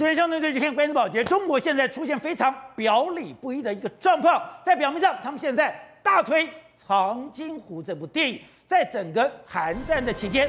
今天相对最近看关注保洁，中国现在出现非常表里不一的一个状况。在表面上，他们现在大推《长津湖》这部电影，在整个韩战的期间，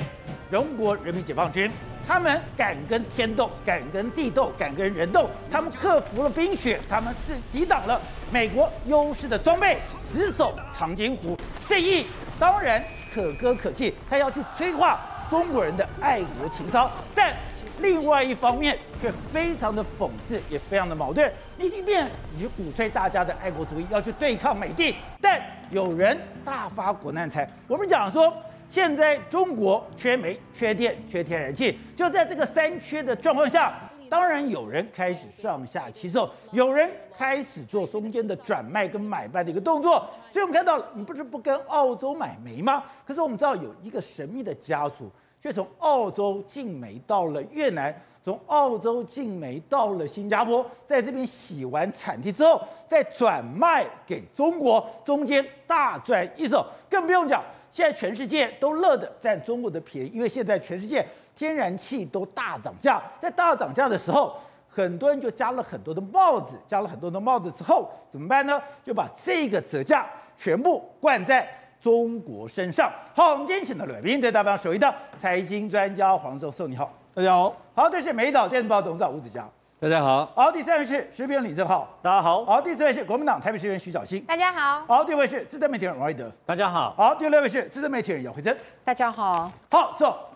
中国人民解放军他们敢跟天斗，敢跟地斗，敢跟人斗，他们克服了冰雪，他们是抵挡了美国优势的装备，死守长津湖。这一当然可歌可泣，他要去催化中国人的爱国情操，但。另外一方面却非常的讽刺，也非常的矛盾。一方面你鼓吹大家的爱国主义，要去对抗美帝，但有人大发国难财。我们讲说，现在中国缺煤、缺电、缺天然气，就在这个三缺的状况下，当然有人开始上下其手，有人开始做中间的转卖跟买卖的一个动作。所以我们看到，你不是不跟澳洲买煤吗？可是我们知道有一个神秘的家族。却从澳洲进煤到了越南，从澳洲进煤到了新加坡，在这边洗完产地之后，再转卖给中国，中间大赚一手。更不用讲，现在全世界都乐得占中国的便宜，因为现在全世界天然气都大涨价，在大涨价的时候，很多人就加了很多的帽子，加了很多的帽子之后怎么办呢？就把这个折价全部灌在。中国身上。好，我们今天请到来宾，在大方首位的财经专家黄寿寿，你好，大家好。好，这是美岛电子报董事长吴子嘉，大家好。好，第三位是时评人李正浩，大家好。好，第四位是国民党台北市议员徐小新，大家好。好，第五位是资深媒体人王瑞德，大家好。好，第六位是资深媒体人姚惠珍，大家好。好，走。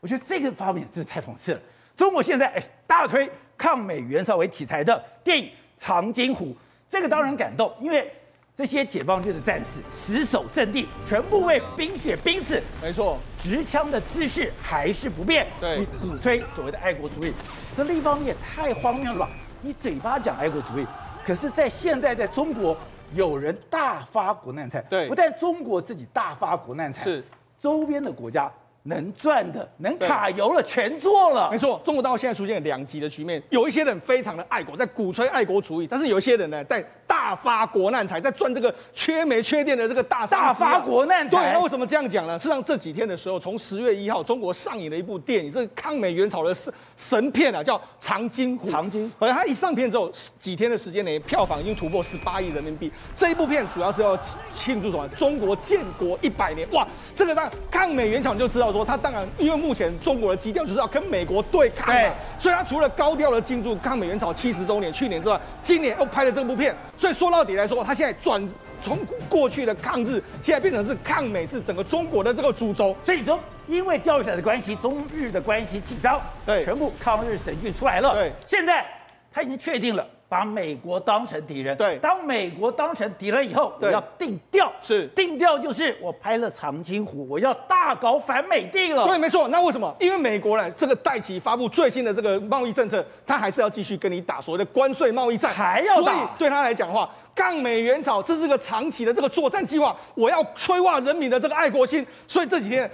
我觉得这个方面真的太讽刺了。中国现在哎大推抗美援朝为题材的电影《长津湖》，这个当然感动，因为。这些解放军的战士死守阵地，全部为冰雪冰死。没错，持枪的姿势还是不变。对，你鼓吹所谓的爱国主义，这另一方面也太荒谬了吧？你嘴巴讲爱国主义，可是在现在在中国有人大发国难财。对，不但中国自己大发国难财，是周边的国家能赚的、能卡油了，全做了。没错，中国大陆现在出现两极的局面，有一些人非常的爱国，在鼓吹爱国主义，但是有一些人呢，在。大发国难财，在赚这个缺煤缺电的这个大大发国难财。对，那为什么这样讲呢？事实上这几天的时候，从十月一号，中国上映了一部电影，这是抗美援朝的神神片啊，叫《长津湖》。长津。而它一上片之后，几天的时间内，票房已经突破十八亿人民币。这一部片主要是要庆祝什么？中国建国一百年。哇，这个当抗美援朝你就知道说，它当然因为目前中国的基调就是要跟美国对抗嘛，所以它除了高调的庆祝抗美援朝七十周年，去年之外，今年又拍了这部片。所以说到底来说，他现在转从过去的抗日，现在变成是抗美，是整个中国的这个主轴。所以说，因为钓鱼台的关系，中日的关系紧张，对，全部抗日神剧出来了。对，现在他已经确定了。把美国当成敌人，对，当美国当成敌人以后，我要定调，是定调就是我拍了长津湖，我要大搞反美帝了。对，没错。那为什么？因为美国呢，这个戴奇发布最新的这个贸易政策，他还是要继续跟你打所谓的关税贸易战，还要打。所以对他来讲的话，抗美援朝这是个长期的这个作战计划，我要催化人民的这个爱国心。所以这几天。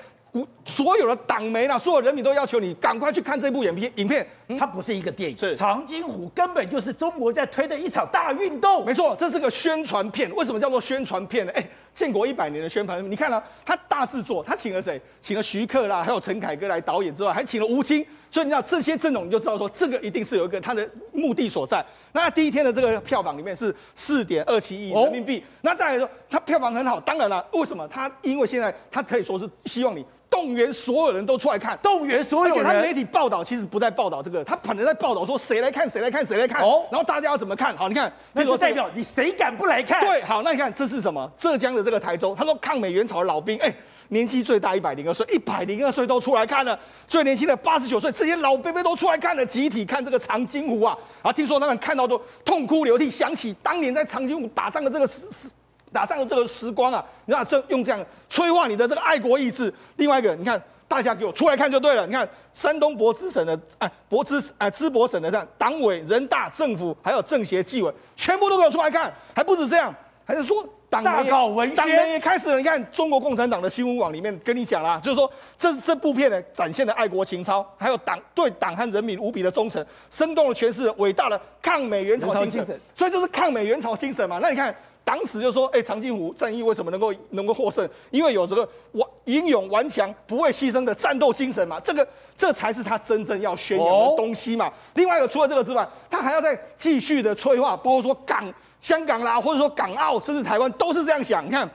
所有的党媒啦，所有人民都要求你赶快去看这部影片。影片，它不是一个电影，是长津湖根本就是中国在推的一场大运动。没错，这是个宣传片。为什么叫做宣传片呢？哎，建国一百年的宣传，你看了、啊，他大制作，他请了谁？请了徐克啦，还有陈凯歌来导演之外，还请了吴京。所以你知道这些阵容，你就知道说这个一定是有一个它的目的所在。那第一天的这个票房里面是四点二七亿人民币。哦、那再来说，它票房很好，当然了，为什么？它因为现在它可以说是希望你。动员所有人都出来看，动员所有人。而且他媒体报道其实不在报道这个，他可能在报道说谁来看，谁来看，谁来看。哦，然后大家要怎么看？好，你看，那就代表你谁敢不来看？对，好，那你看这是什么？浙江的这个台州，他说抗美援朝的老兵，哎，年纪最大一百零二岁，一百零二岁都出来看了，最年轻的八十九岁，这些老伯伯都出来看了，集体看这个长津湖啊。啊听说他们看到都痛哭流涕，想起当年在长津湖打仗的这个时时打仗的这个时光啊，你看这用这样催化你的这个爱国意志。另外一个，你看大家给我出来看就对了。你看山东博资省的哎博资哎淄博省的这样党委、人大、政府还有政协纪委，全部都给我出来看。还不止这样，还是说党媒党媒也开始了。你看中国共产党的新闻网里面跟你讲啦，就是说这这部片呢展现了爱国情操，还有党对党和人民无比的忠诚，生动的诠释了伟大的抗美援朝精神。所以就是抗美援朝精神嘛。那你看。当时就说，哎，长津湖战役为什么能够能够获胜？因为有这个顽英勇顽强、不畏牺牲的战斗精神嘛，这个这才是他真正要宣扬的东西嘛。另外一个，除了这个之外，他还要再继续的催化，包括说港、香港啦，或者说港澳，甚至台湾都是这样想。你看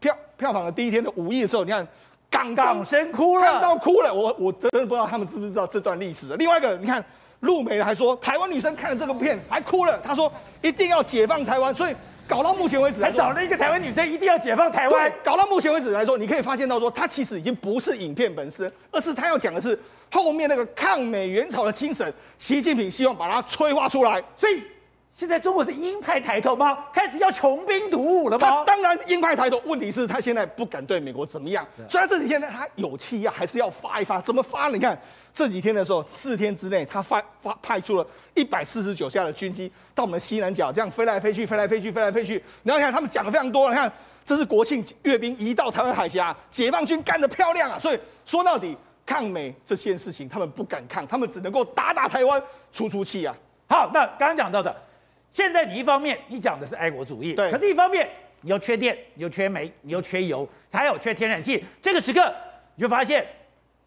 票票房的第一天的五亿的时候，你看。港港先哭了，看到哭了。我我真的不知道他们知不知道这段历史。另外一个，你看陆媒还说，台湾女生看了这个片还哭了。她说一定要解放台湾，所以搞到目前为止，还找了一个台湾女生一定要解放台湾。对，搞到目前为止来说，你可以发现到说，它其实已经不是影片本身，而是他要讲的是后面那个抗美援朝的精神。习近平希望把它催化出来，所以。现在中国是鹰派抬头吗？开始要穷兵黩武了吗？他当然鹰派抬头，问题是他现在不敢对美国怎么样。虽然这几天呢，他有气呀，还是要发一发。怎么发？你看这几天的时候，四天之内，他发发派出了一百四十九架的军机到我们西南角，这样飞来飞去，飞来飞去，飞来飞去。然后你看他们讲的非常多。你看这是国庆阅兵一到台湾海峡，解放军干得漂亮啊！所以说到底，抗美这件事情他们不敢抗，他们只能够打打台湾，出出气啊。好，那刚刚讲到的。现在你一方面你讲的是爱国主义，对，可是一方面你又缺电，你又缺煤，你又缺油，还有缺天然气。这个时刻你就发现，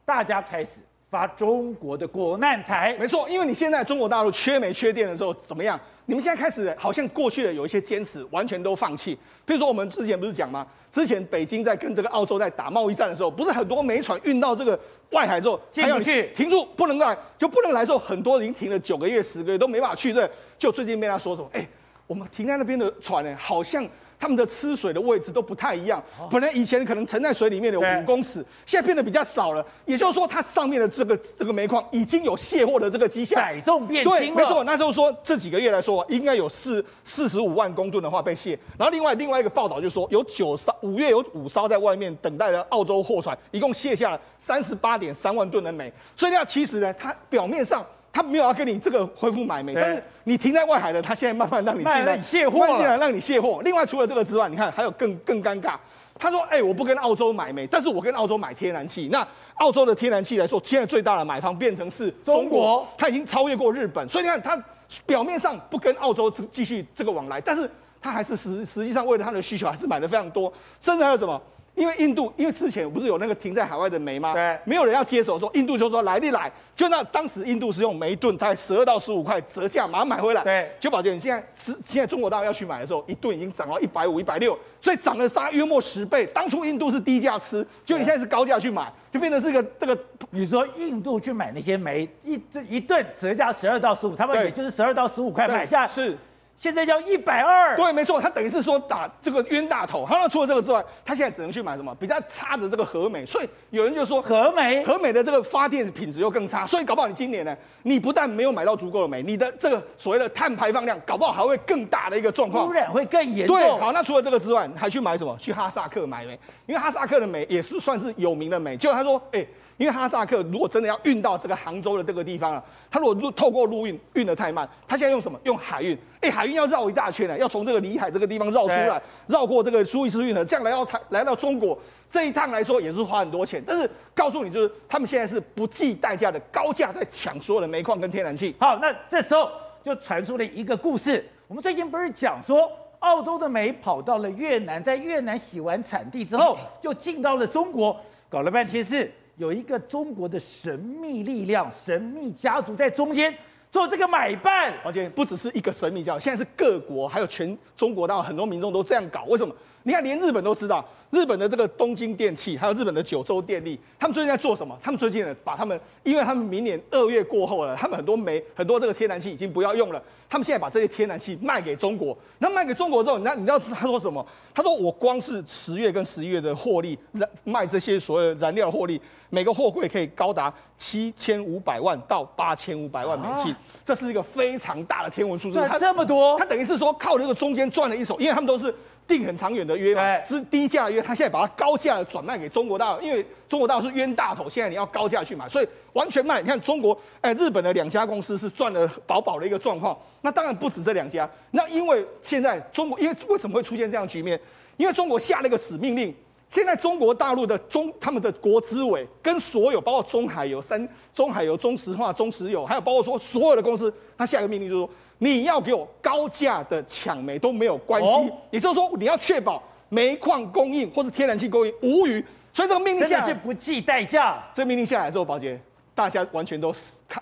大家开始发中国的国难财。没错，因为你现在中国大陆缺煤缺电的时候怎么样？你们现在开始好像过去的有一些坚持，完全都放弃。比如说我们之前不是讲吗？之前北京在跟这个澳洲在打贸易战的时候，不是很多煤船运到这个外海之后，还有去，停住，不能来，就不能来之后，很多人停了九个月、十个月都没办法去，对。就最近被他说什么？哎，我们停在那边的船呢，好像他们的吃水的位置都不太一样。本来以前可能沉在水里面的有五公尺，现在变得比较少了。也就是说，它上面的这个这个煤矿已经有卸货的这个迹象，载重变轻了。对，没错。那就是说这几个月来说，应该有四四十五万公吨的话被卸。然后另外另外一个报道就说，有九艘五月有五艘在外面等待的澳洲货船，一共卸下了三十八点三万吨的煤。所以那其实呢，它表面上。他没有要跟你这个恢复买煤，但是你停在外海的，他现在慢慢让你进来卸货，进来让你卸货。另外，除了这个之外，你看还有更更尴尬。他说：“哎、欸，我不跟澳洲买煤，但是我跟澳洲买天然气。那澳洲的天然气来说，现在最大的买方变成是中国，他已经超越过日本。所以你看，他表面上不跟澳洲继续这个往来，但是他还是实实际上为了他的需求，还是买的非常多。甚至还有什么？”因为印度，因为之前不是有那个停在海外的煤吗？对，没有人要接手，说印度就说来你来，就那当时印度是用每吨大概十二到十五块折价马上买回来。对，就保证，你现在是现在中国大陆要去买的时候，一吨已经涨到一百五、一百六，所以涨了大概约莫十倍。当初印度是低价吃，就你现在是高价去买，就变成是一个这个。你说印度去买那些煤，一一吨折价十二到十五，他们也就是十二到十五块买下是。现在叫一百二，对，没错，他等于是说打这个冤大头。他那除了这个之外，他现在只能去买什么比较差的这个和美。所以有人就说和美，和美的这个发电品质又更差。所以搞不好你今年呢，你不但没有买到足够的煤，你的这个所谓的碳排放量，搞不好还会更大的一个状况，污染会更严重。对，好，那除了这个之外，还去买什么？去哈萨克买煤，因为哈萨克的煤也是算是有名的煤。结果他说，哎。因为哈萨克如果真的要运到这个杭州的这个地方啊，他如果透过陆运运得太慢，他现在用什么？用海运。哎，海运要绕一大圈呢，要从这个里海这个地方绕出来，绕过这个苏伊士运河，这样来到台来到中国，这一趟来说也是花很多钱。但是告诉你，就是他们现在是不计代价的高价在抢所有的煤矿跟天然气。好，那这时候就传出了一个故事。我们最近不是讲说，澳洲的煤跑到了越南，在越南洗完产地之后，就进到了中国，搞了半天是。有一个中国的神秘力量、神秘家族在中间做这个买办，而且不只是一个神秘家族，现在是各国还有全中国大陆很多民众都这样搞。为什么？你看，连日本都知道，日本的这个东京电器，还有日本的九州电力，他们最近在做什么？他们最近呢，把他们，因为他们明年二月过后了，他们很多煤、很多这个天然气已经不要用了，他们现在把这些天然气卖给中国。那卖给中国之后，那你知道他说什么？他说我光是十月跟十一月的获利，燃卖这些所有燃料获利，每个货柜可以高达七千五百万到八千五百万美金，这是一个非常大的天文数字。赚这么多，他等于是说靠这个中间赚了一手，因为他们都是。订很长远的约嘛，是低价的约，他现在把它高价的转卖给中国大陆，因为中国大陆是冤大头，现在你要高价去买，所以完全卖。你看中国，哎，日本的两家公司是赚了饱饱的一个状况。那当然不止这两家，那因为现在中国，因为为什么会出现这样的局面？因为中国下了一个死命令，现在中国大陆的中他们的国资委跟所有包括中海油、三中海油、中石化、中石油，还有包括说所有的公司，他下一个命令就是说，你要给我高价的抢煤都没有关系，哦、也就是说你要确保煤矿供应或是天然气供应无虞。所以这个命令下来是不计代价。这个命令下来之后，宝杰，大家完全都看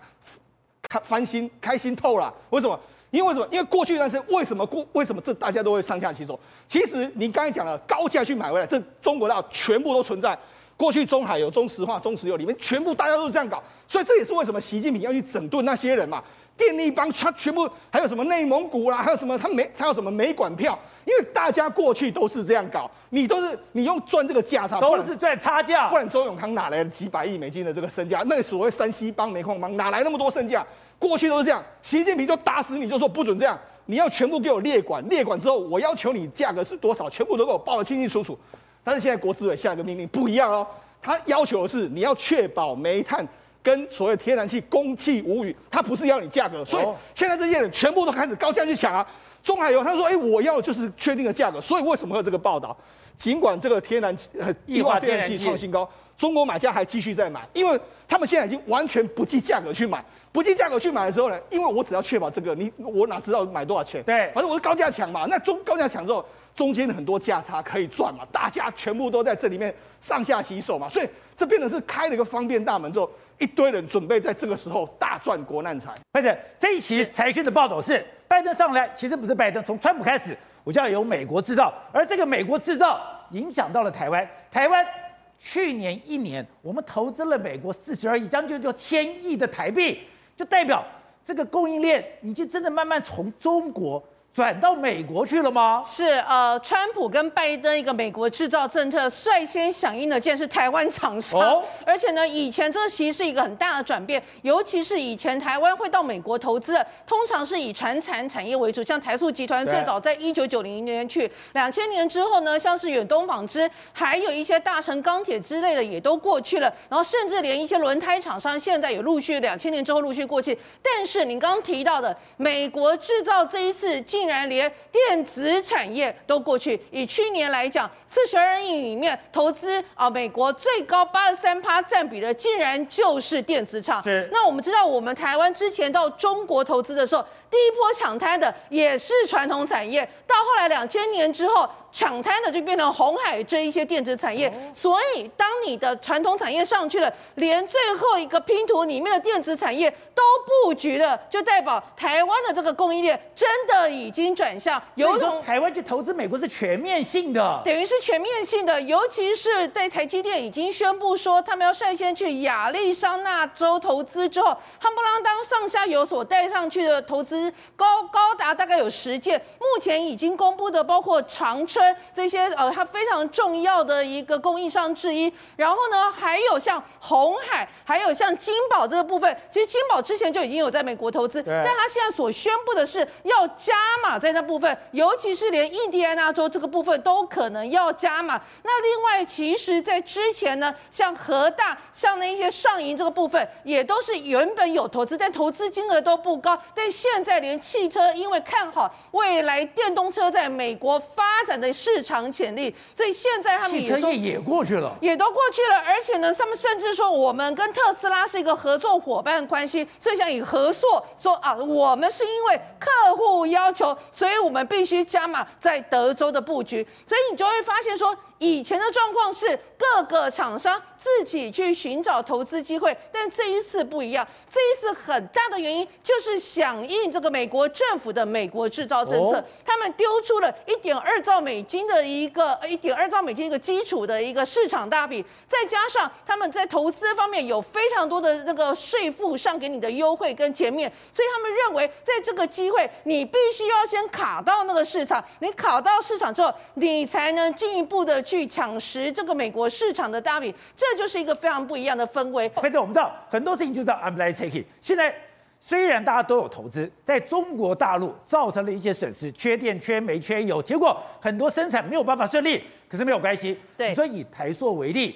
看翻新开心透了。为什么？因为为什么？因为过去一段时间为什么过为什么这大家都会上下其手？其实你刚才讲了高价去买回来，这中国大陆全部都存在。过去中海油、中石化、中石油里面全部大家都是这样搞，所以这也是为什么习近平要去整顿那些人嘛。电力帮他全部还有什么内蒙古啦，还有什么他没他有什么煤管票？因为大家过去都是这样搞，你都是你用赚这个价差，都是赚差价，不然周永康哪来的几百亿美金的这个身价？那个所谓山西帮、煤矿帮哪来那么多身价？过去都是这样，习近平就打死你就说不准这样，你要全部给我列管，列管之后我要求你价格是多少，全部都给我报得清清楚楚。但是现在国资委下一个命令不一样哦，他要求的是你要确保煤炭跟所谓天然气供气无虞，它不是要你价格，所以现在这些人全部都开始高价去抢啊。中海油他说，哎，我要就是确定的价格，所以为什么会有这个报道？尽管这个天然气、液化天然气创新高，中国买家还继续在买，因为他们现在已经完全不计价格去买。不计价格去买的时候呢，因为我只要确保这个，你我哪知道买多少钱？对，反正我是高价抢嘛。那中高价抢之后，中间很多价差可以赚嘛，大家全部都在这里面上下其手嘛，所以这变成是开了一个方便大门之后，一堆人准备在这个时候大赚国难财。或者这一期财讯的报道是，拜登上来其实不是拜登，从川普开始，我就要有美国制造，而这个美国制造影响到了台湾，台湾。去年一年，我们投资了美国四十二亿，将近就千亿的台币，就代表这个供应链已经真的慢慢从中国。转到美国去了吗？是，呃，川普跟拜登一个美国制造政策率先响应的，竟然是台湾厂商。哦、而且呢，以前这其实是一个很大的转变，尤其是以前台湾会到美国投资的，通常是以传产产业为主，像台塑集团最早在一九九零年去，两千年之后呢，像是远东纺织，还有一些大成钢铁之类的也都过去了，然后甚至连一些轮胎厂商现在也陆续两千年之后陆续过去。但是您刚刚提到的美国制造这一次进。竟然连电子产业都过去，以去年来讲，四十二亿里面投资啊，美国最高八十三趴占比的，竟然就是电子厂。是。那我们知道，我们台湾之前到中国投资的时候，第一波抢滩的也是传统产业，到后来两千年之后。抢滩的就变成红海这一些电子产业，所以当你的传统产业上去了，连最后一个拼图里面的电子产业都布局了，就代表台湾的这个供应链真的已经转向。有种台湾去投资美国是全面性的，等于是全面性的，尤其是在台积电已经宣布说他们要率先去亚利桑那州投资之后，夯不啷当上下游所带上去的投资高高达大概有十件，目前已经公布的包括长春。这些呃，它非常重要的一个供应商之一。然后呢，还有像红海，还有像金宝这个部分，其实金宝之前就已经有在美国投资，但他现在所宣布的是要加码在那部分，尤其是连印第安纳州这个部分都可能要加码。那另外，其实在之前呢，像和大，像那一些上银这个部分，也都是原本有投资，但投资金额都不高。但现在连汽车，因为看好未来电动车在美国发展的。市场潜力，所以现在他们也说也过去了，也都过去了，而且呢，他们甚至说我们跟特斯拉是一个合作伙伴关系，所以想以合作说啊，我们是因为客户要求，所以我们必须加码在德州的布局，所以你就会发现说。以前的状况是各个厂商自己去寻找投资机会，但这一次不一样。这一次很大的原因就是响应这个美国政府的美国制造政策，他们丢出了一点二兆美金的一个一点二兆美金一个基础的一个市场大饼，再加上他们在投资方面有非常多的那个税负上给你的优惠跟减免，所以他们认为在这个机会你必须要先卡到那个市场，你卡到市场之后，你才能进一步的。去抢食这个美国市场的大饼，这就是一个非常不一样的氛围。反正我们知道很多事情就叫 I'm like taking。现在虽然大家都有投资，在中国大陆造成了一些损失，缺电、缺煤、缺油，结果很多生产没有办法顺利。可是没有关系，对，所以以台塑为例，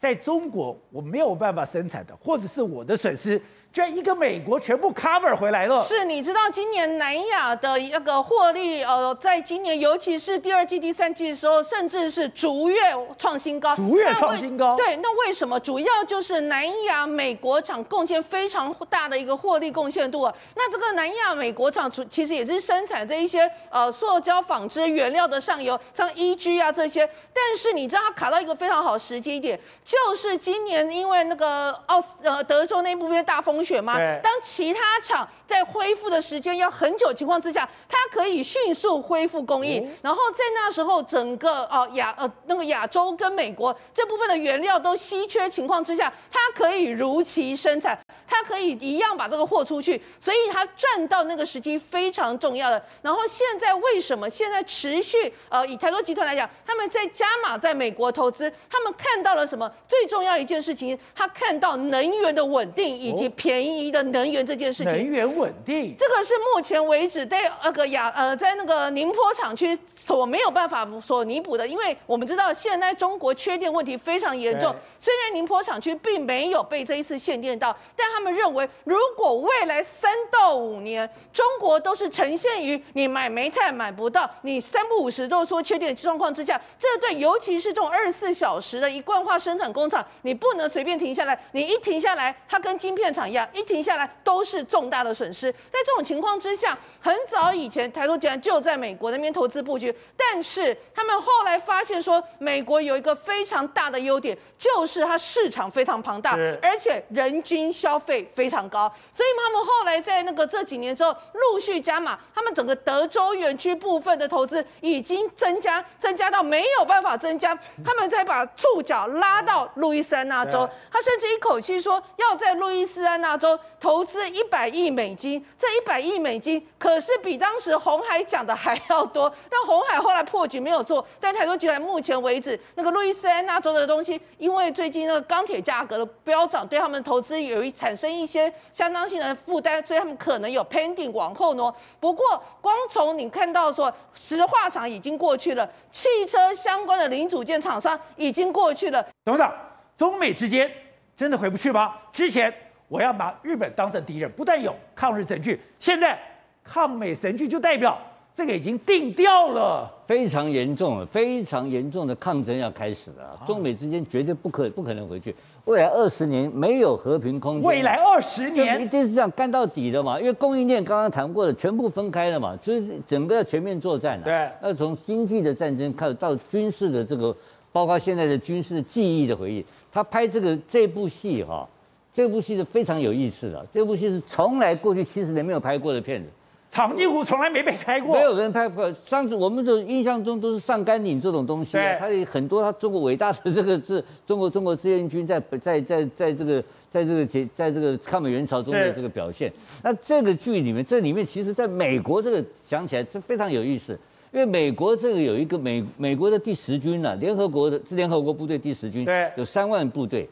在中国我没有办法生产的，或者是我的损失，居然一个美国全部 cover 回来了。是，你知道今年南亚的一个获利，呃，在今年尤其是第二季、第三季的时候，甚至是逐月创新高。逐月创新高。对，那为什么？主要就是南亚美国厂贡献非常大的一个获利贡献度啊。那这个南亚美国厂主其实也是生产这一些呃塑胶纺织原料的上游，像 EG 啊这些。但是你知道它卡到一个非常好时机点，就是今年因为那个奥斯呃德州那部分大风。雪吗？当其他厂在恢复的时间要很久情况之下，它可以迅速恢复供应，然后在那时候，整个哦亚呃那个亚洲跟美国这部分的原料都稀缺情况之下，它可以如期生产，它可以一样把这个货出去，所以它赚到那个时机非常重要的。然后现在为什么现在持续呃以台塑集团来讲，他们在加码在美国投资，他们看到了什么？最重要一件事情，他看到能源的稳定以及便。便宜的能源这件事情，能源稳定，这个是目前为止在那个亚呃在那个宁波厂区所没有办法所弥补的，因为我们知道现在中国缺电问题非常严重。虽然宁波厂区并没有被这一次限电到，但他们认为，如果未来三到五年中国都是呈现于你买煤炭买不到，你三不五时都说缺电状况之下，这对尤其是这种二十四小时的一贯化生产工厂，你不能随便停下来，你一停下来，它跟晶片厂一样。一停下来都是重大的损失。在这种情况之下，很早以前台塑集团就在美国那边投资布局，但是他们后来发现说，美国有一个非常大的优点，就是它市场非常庞大，而且人均消费非常高。所以他们后来在那个这几年之后陆续加码，他们整个德州园区部分的投资已经增加，增加到没有办法增加，他们再把触角拉到路易斯安那州，他甚至一口气说要在路易斯安那。洲投资一百亿美金，这一百亿美金可是比当时红海讲的还要多。但红海后来破局没有做，但台塑集团目前为止，那个路易斯安那州的东西，因为最近那个钢铁价格的飙涨，对他们投资有一产生一些相当性的负担，所以他们可能有 pending 往后挪。不过，光从你看到说，石化厂已经过去了，汽车相关的零组件厂商已经过去了。董事长，中美之间真的回不去吗？之前。我要把日本当成敌人，不但有抗日神剧，现在抗美神剧就代表这个已经定调了，非常严重了，非常严重的抗争要开始了。中美之间绝对不可不可能回去，未来二十年没有和平空间。未来二十年一定是这样干到底的嘛？因为供应链刚刚谈过了，全部分开了嘛，就是整个要全面作战了。对，要从经济的战争开始到军事的这个，包括现在的军事记忆的回忆。他拍这个这部戏哈。这部戏是非常有意思的，这部戏是从来过去七十年没有拍过的片子，《长津湖》从来没被拍过，没有人拍过。上次我们的印象中都是上甘岭这种东西，啊，它有很多，它中国伟大的这个是中国中国志愿军在在在在这个在这个在在这个抗美援朝中的这个表现。那这个剧里面，这里面其实在美国这个讲起来这非常有意思，因为美国这个有一个美美国的第十军呢，啊，联合国的是联合国部队第十军，对，有三万部队。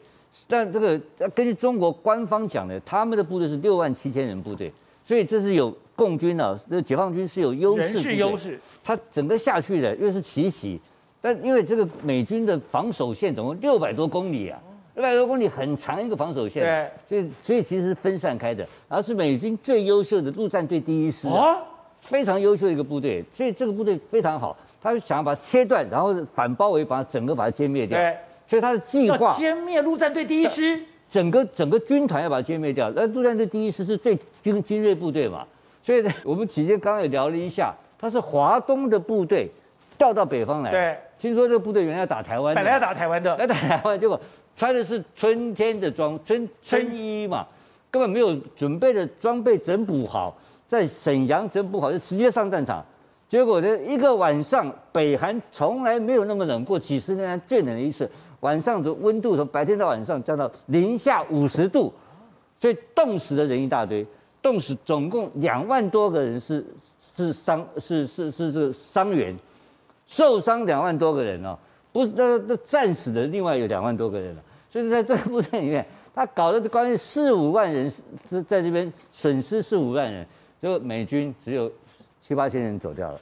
但这个根据中国官方讲的，他们的部队是六万七千人部队，所以这是有共军啊，这解放军是有优势，人是优势。他整个下去的又是奇袭，但因为这个美军的防守线总共六百多公里啊，六百多公里很长一个防守线，对，所以所以其实是分散开的，而是美军最优秀的陆战队第一师啊，非常优秀的一个部队，所以这个部队非常好，他就想要把它切断，然后反包围，把它整个把它歼灭掉。所以他的计划歼灭陆战队第一师，整个整个军团要把它歼灭掉。那陆战队第一师是最精精锐部队嘛？所以呢，我们期间刚刚也聊了一下，他是华东的部队调到北方来。对，听说这个部队原来要打台湾，本来要打台湾的，要打台湾，结果穿的是春天的装春春衣嘛，根本没有准备的装备整补好，在沈阳整补好就直接上战场。结果这一个晚上，北韩从来没有那么冷过，几十年来最冷的一次。晚上的温度从白天到晚上降到零下五十度，所以冻死的人一大堆，冻死总共两万多个人是是伤是是是是伤员，受伤两万多个人哦，不是那那战死的另外有两万多个人了，所以在这个部队里面，他搞的关于四五万人是在这边损失四五万人，就美军只有七八千人走掉了，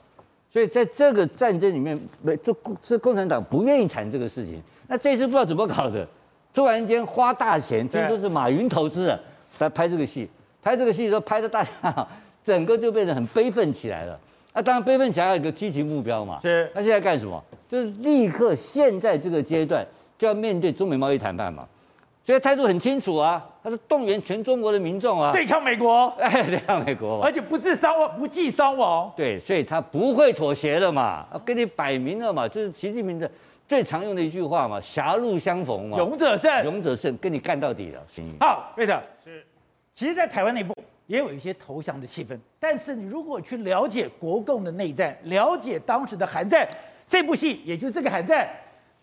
所以在这个战争里面，没这这共产党不愿意谈这个事情。那这次不知道怎么搞的，突然间花大钱，听说是马云投资的，来拍这个戏，拍这个戏的时候拍的大家 整个就变得很悲愤起来了。那当然悲愤起来有一个积极目标嘛，是。他现在干什么？就是立刻现在这个阶段就要面对中美贸易谈判嘛，所以态度很清楚啊，他是动员全中国的民众啊，对抗美国，哎，对抗美国，而且不致伤亡，不计伤亡。对，所以他不会妥协了嘛，跟你摆明了嘛，这是习近平的最常用的一句话嘛，狭路相逢嘛，勇者胜，勇者胜，跟你干到底了。好，对的，是。其实，在台湾内部也有一些投降的气氛，但是你如果去了解国共的内战，了解当时的韩战。这部戏，也就是这个韩战，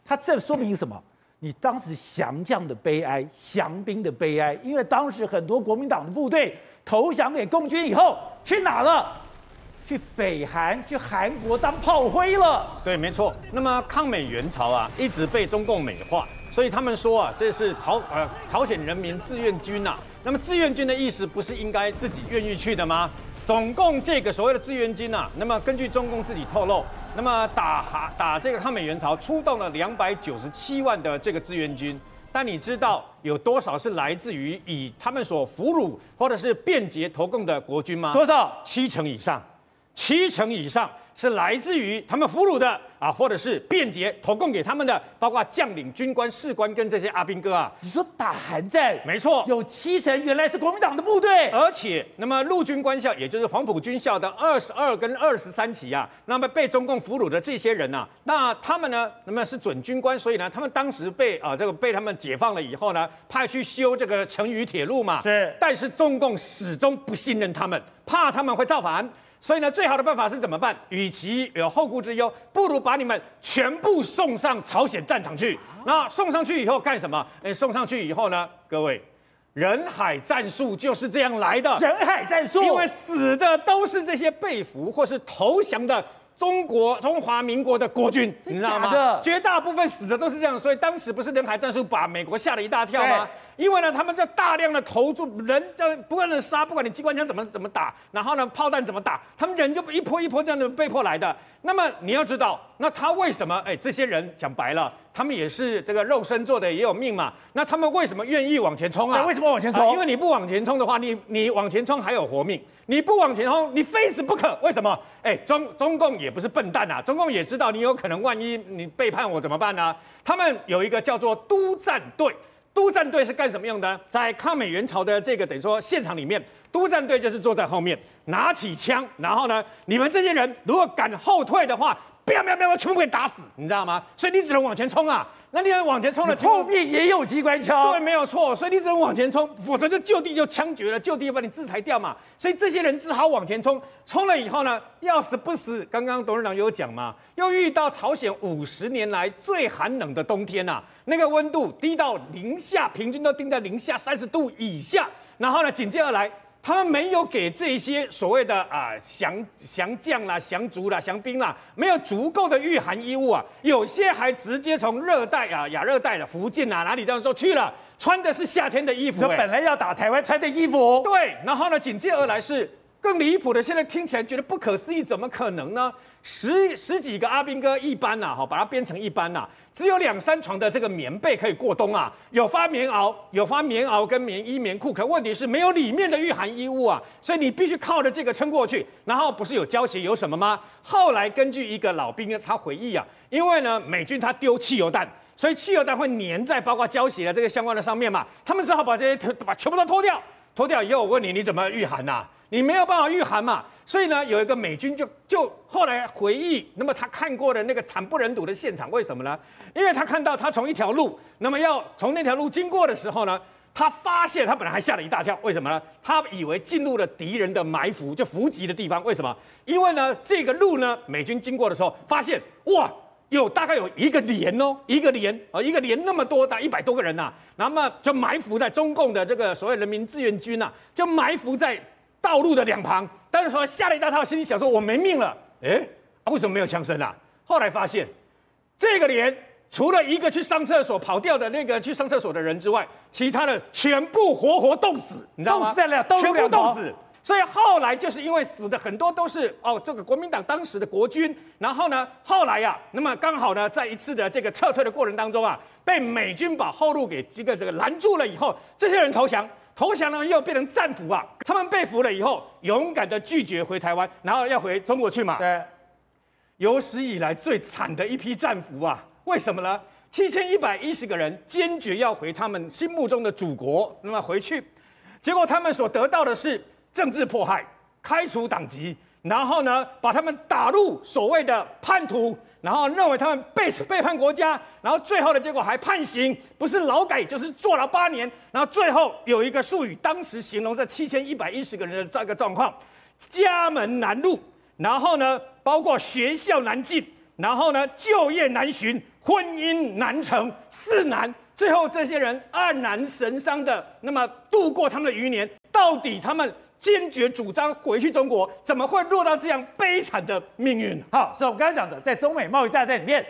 它这说明什么？你当时降将的悲哀，降兵的悲哀，因为当时很多国民党的部队投降给共军以后，去哪了？去北韩，去韩国当炮灰了。对，没错。那么抗美援朝啊，一直被中共美化，所以他们说啊，这是朝呃朝鲜人民志愿军呐、啊。那么志愿军的意思，不是应该自己愿意去的吗？总共这个所谓的志愿军呐、啊，那么根据中共自己透露。那么打哈打这个抗美援朝，出动了两百九十七万的这个志愿军，但你知道有多少是来自于以他们所俘虏或者是便捷投共的国军吗？多少？七成以上，七成以上。是来自于他们俘虏的啊，或者是便捷投供给他们的，包括将领、军官、士官跟这些阿兵哥啊。你说打韩战，没错，有七成原来是国民党的部队，而且那么陆军官校，也就是黄埔军校的二十二跟二十三期啊，那么被中共俘虏的这些人啊，那他们呢，那么是准军官，所以呢，他们当时被啊这个被他们解放了以后呢，派去修这个成渝铁路嘛，是，但是中共始终不信任他们，怕他们会造反。所以呢，最好的办法是怎么办？与其有后顾之忧，不如把你们全部送上朝鲜战场去。那送上去以后干什么？哎，送上去以后呢，各位，人海战术就是这样来的。人海战术，因为死的都是这些被俘或是投降的。中国中华民国的国军，你知道吗？绝大部分死的都是这样，所以当时不是人海战术把美国吓了一大跳吗？因为呢，他们在大量的投注人，在不断的杀，不管你机关枪怎么怎么打，然后呢，炮弹怎么打，他们人就一波一波这样的被迫来的。那么你要知道，那他为什么？哎，这些人讲白了，他们也是这个肉身做的，也有命嘛。那他们为什么愿意往前冲啊？为什么往前冲？因为你不往前冲的话，你你往前冲还有活命，你不往前冲，你非死不可。为什么？哎，中中共也不是笨蛋呐，中共也知道你有可能万一你背叛我怎么办呢？他们有一个叫做督战队。督战队是干什么用的？在抗美援朝的这个等于说现场里面，督战队就是坐在后面，拿起枪，然后呢，你们这些人如果敢后退的话，不要不要不要，全部给打死，你知道吗？所以你只能往前冲啊！那你要往前冲了，后面也有机关枪，对，没有错。所以你只能往前冲，否则就就地就枪决了，就地就把你制裁掉嘛。所以这些人只好往前冲，冲了以后呢，要死不死。刚刚董事长有讲嘛，又遇到朝鲜五十年来最寒冷的冬天呐、啊，那个温度低到零下，平均都定在零下三十度以下。然后呢，紧接而来。他们没有给这些所谓的啊降降将啦、降卒啦、降兵啦，没有足够的御寒衣物啊，有些还直接从热带啊、亚热带的福建啊哪里这样说去了，穿的是夏天的衣服、欸。本来要打台湾穿的衣服。对，然后呢，紧接而来是。更离谱的，现在听起来觉得不可思议，怎么可能呢？十十几个阿兵哥一班呐、哈，把它编成一班呐、只有两三床的这个棉被可以过冬啊，有发棉袄，有发棉袄跟棉衣棉裤，可问题是没有里面的御寒衣物啊，所以你必须靠着这个撑过去。然后不是有胶鞋有什么吗？后来根据一个老兵他回忆啊，因为呢美军他丢汽油弹，所以汽油弹会粘在包括胶鞋的这个相关的上面嘛，他们只好把这些把全部都脱掉，脱掉以后我问你，你怎么御寒呐、你没有办法御寒嘛，所以呢，有一个美军就就后来回忆，那么他看过的那个惨不忍睹的现场，为什么呢？因为他看到他从一条路，那么要从那条路经过的时候呢，他发现他本来还吓了一大跳，为什么呢？他以为进入了敌人的埋伏，就伏击的地方，为什么？因为呢，这个路呢，美军经过的时候发现，哇，有大概有一个连哦，一个连啊，一个连那么多，大概一百多个人呐、那么就埋伏在中共的这个所谓人民志愿军呐、就埋伏在。道路的两旁，但是说吓了一大跳，心里想说：“我没命了。”哎，啊，为什么没有枪声啊？后来发现，这个连除了一个去上厕所跑掉的那个去上厕所的人之外，其他的全部活活冻死，你知道吗？全部冻死。所以后来就是因为死的很多都是哦，这个国民党当时的国军，然后呢，后来呀、啊，那么刚好呢，在一次的这个撤退的过程当中啊，被美军把后路给这个这个拦住了以后，这些人投降。投降了又变成战俘啊。他们被俘了以后，勇敢的拒绝回台湾，然后要回中国去嘛。对，有史以来最惨的一批战俘啊。为什么呢？七千一百一十个人坚决要回他们心目中的祖国，那么回去，结果他们所得到的是政治迫害、开除党籍，然后呢，把他们打入所谓的叛徒，然后认为他们背背叛国家，然后最后的结果还判刑，不是劳改就是坐牢八年，然后最后有一个术语，当时形容这七千一百一十个人的这个状况：家门难入，然后呢，包括学校难进，然后呢，就业难寻。婚姻难成，四难，最后这些人黯然神伤的，那么度过他们的余年。到底他们坚决主张回去中国，怎么会落到这样悲惨的命运？好，是我们刚才讲的，在中美贸易大战里面，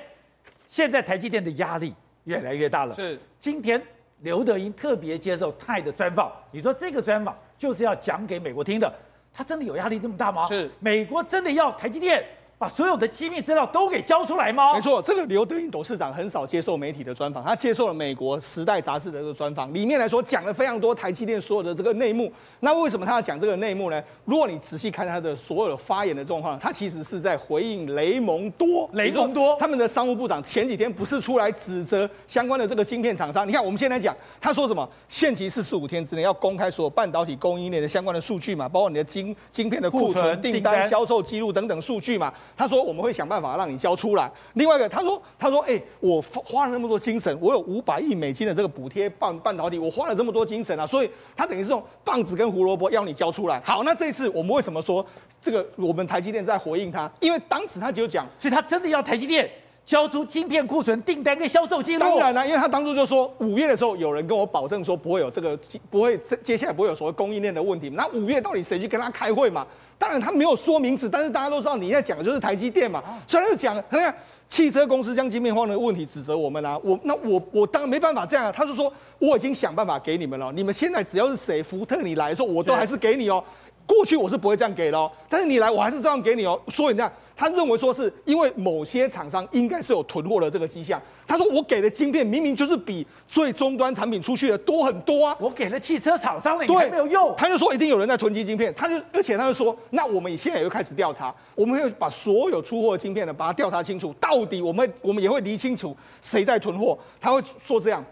现在台积电的压力越来越大了。是，今天刘德英特别接受泰的专访，你说这个专访就是要讲给美国听的，他真的有压力这么大吗？是，美国真的要台积电？把所有的机密资料都给交出来吗？没错，这个刘德音董事长很少接受媒体的专访，他接受了美国《时代》杂志的这个专访，里面来说讲了非常多台积电所有的这个内幕。那为什么他要讲这个内幕呢？如果你仔细看他的所有的发言的状况，他其实是在回应雷蒙多。雷蒙多他们的商务部长前几天不是出来指责相关的这个晶片厂商？你看我们现在讲，他说什么？限期四十五天之内要公开所有半导体供应链的相关的数据嘛，包括你的晶晶片的库存、订单、销售记录等等数据嘛。他说我们会想。办法让你交出来。另外一个，他说：“他说，哎、欸，我花了那么多精神，我有五百亿美金的这个补贴半半导体，我花了这么多精神啊，所以他等于是用棒子跟胡萝卜要你交出来。好，那这一次我们为什么说这个？我们台积电在回应他，因为当时他就讲，所以他真的要台积电交出晶片库存订单跟销售记录。当然了，因为他当初就说五月的时候，有人跟我保证说不会有这个，不会接下来不会有所谓供应链的问题。那五月到底谁去跟他开会嘛？”当然他没有说名字，但是大家都知道你在讲的就是台积电嘛，所以他就讲，你看汽车公司将晶片荒的问题指责我们啊，我那我我当然没办法这样啊，他就说我已经想办法给你们了，你们现在只要是谁福特你来的时候，我都还是给你哦，过去我是不会这样给的哦，但是你来我还是这样给你哦，所以这样。他认为说是因为某些厂商应该是有囤货的这个迹象。他说我给的晶片明明就是比最终端产品出去的多很多啊。我给了汽车厂商了，你还没有用。他就说一定有人在囤积晶片。他就而且他就说，那我们现在也会开始调查，我们会把所有出货的晶片呢，把它调查清楚，到底我们我们也会理清楚谁在囤货。他会说这样。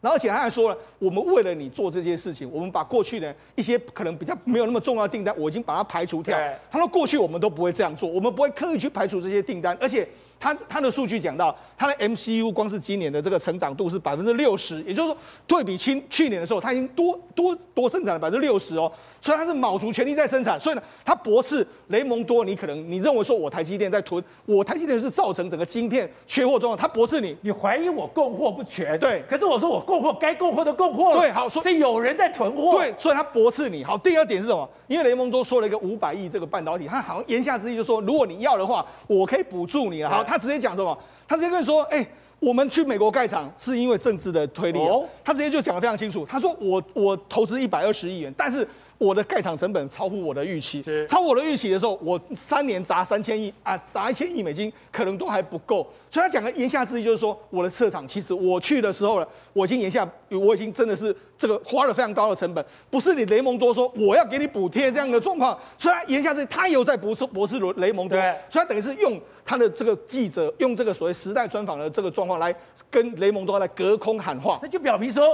然后而且他还说了，我们为了你做这些事情，我们把过去的一些可能比较没有那么重要的订单，我已经把它排除掉。他说过去我们都不会这样做，我们不会刻意去排除这些订单，而且他他的数据讲到，他的 MCU 光是今年的这个成长度是百分之六十，也就是说对比去去年的时候，他已经多多多生产了百分之六十哦。所以他是卯足全力在生产，所以呢，他驳斥雷蒙多，你可能你认为说我台积电在囤，我台积电是造成整个晶片缺货状况，他驳斥你，你怀疑我供货不全，对，可是我说我供货该供货的供货了，对，好，所以有人在囤货，对，所以他驳斥你。好，第二点是什么？因为雷蒙多说了一个五百亿这个半导体，他好像言下之意就是说，如果你要的话，我可以补助你了。好，他直接讲什么？他直接跟你说，哎、欸。我们去美国盖厂是因为政治的推力，他直接就讲得非常清楚。他说我我投资一百二十亿元，但是我的盖厂成本超乎我的预期，超乎我的预期的时候，我三年砸三千亿啊，砸一千亿美金可能都还不够。所以他讲的言下之意就是说，我的设厂其实我去的时候呢，我已经言下我已经真的是这个花了非常高的成本，不是你雷蒙多说我要给你补贴这样的状况。所以他言下之意，他有在驳斥驳斥雷蒙多，所以他等于是用。他的这个记者用这个所谓时代专访的这个状况来跟雷蒙多来隔空喊话，那就表明说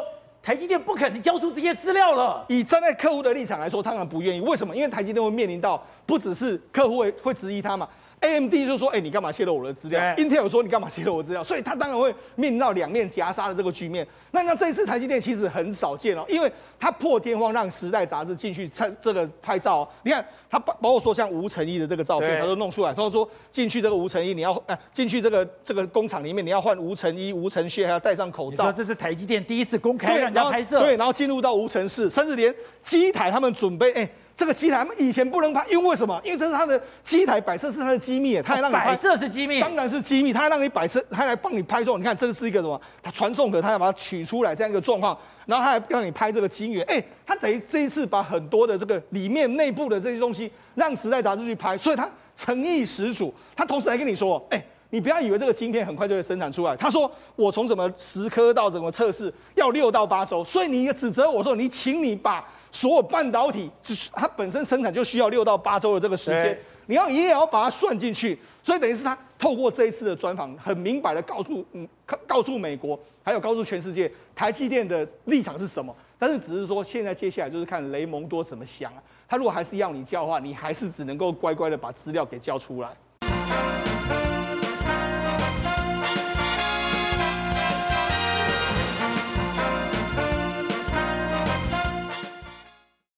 台积电不可能交出这些资料了。以站在客户的立场来说，当然不愿意。为什么？因为台积电会面临到不只是客户会会质疑他嘛。AMD 就说：“哎、欸，你干嘛泄露我的资料？Intel 说你干嘛泄露我的资料？所以他当然会面临到两面夹杀的这个局面。那那这一次台积电其实很少见哦，因为他破天荒让《时代》杂志进去拍这个拍照、哦。你看他包包括说像吴成义的这个照片，他都弄出来。他说进去这个吴成义，你要哎进去这个这个工厂里面，你要换吴成一、吴成靴，还要戴上口罩。说这是台积电第一次公开让人家拍摄，对，然后进入到无尘室，甚至连机台他们准备哎。”这个机台以前不能拍，因为为什么？因为这是他的机台摆设是他的机密，他还让你摆设是机密，当然是机密，他还让你摆设，他还来帮你拍照。你看这个是一个什么？他传送的，他要把它取出来这样一个状况，然后他还让你拍这个晶圆。哎，他等于这一次把很多的这个里面内部的这些东西让时代杂志去拍，所以他诚意十足。他同时还跟你说，哎。你不要以为这个晶片很快就会生产出来。他说我从什么十颗到怎么测试要六到八周，所以你指责我说你请你把所有半导体，它本身生产就需要六到八周的这个时间，你要也要把它算进去。所以等于是他透过这一次的专访，很明白的告诉嗯告告诉美国，还有告诉全世界，台积电的立场是什么。但是只是说现在接下来就是看雷蒙多怎么想啊。他如果还是要你交的话，你还是只能够乖乖的把资料给交出来。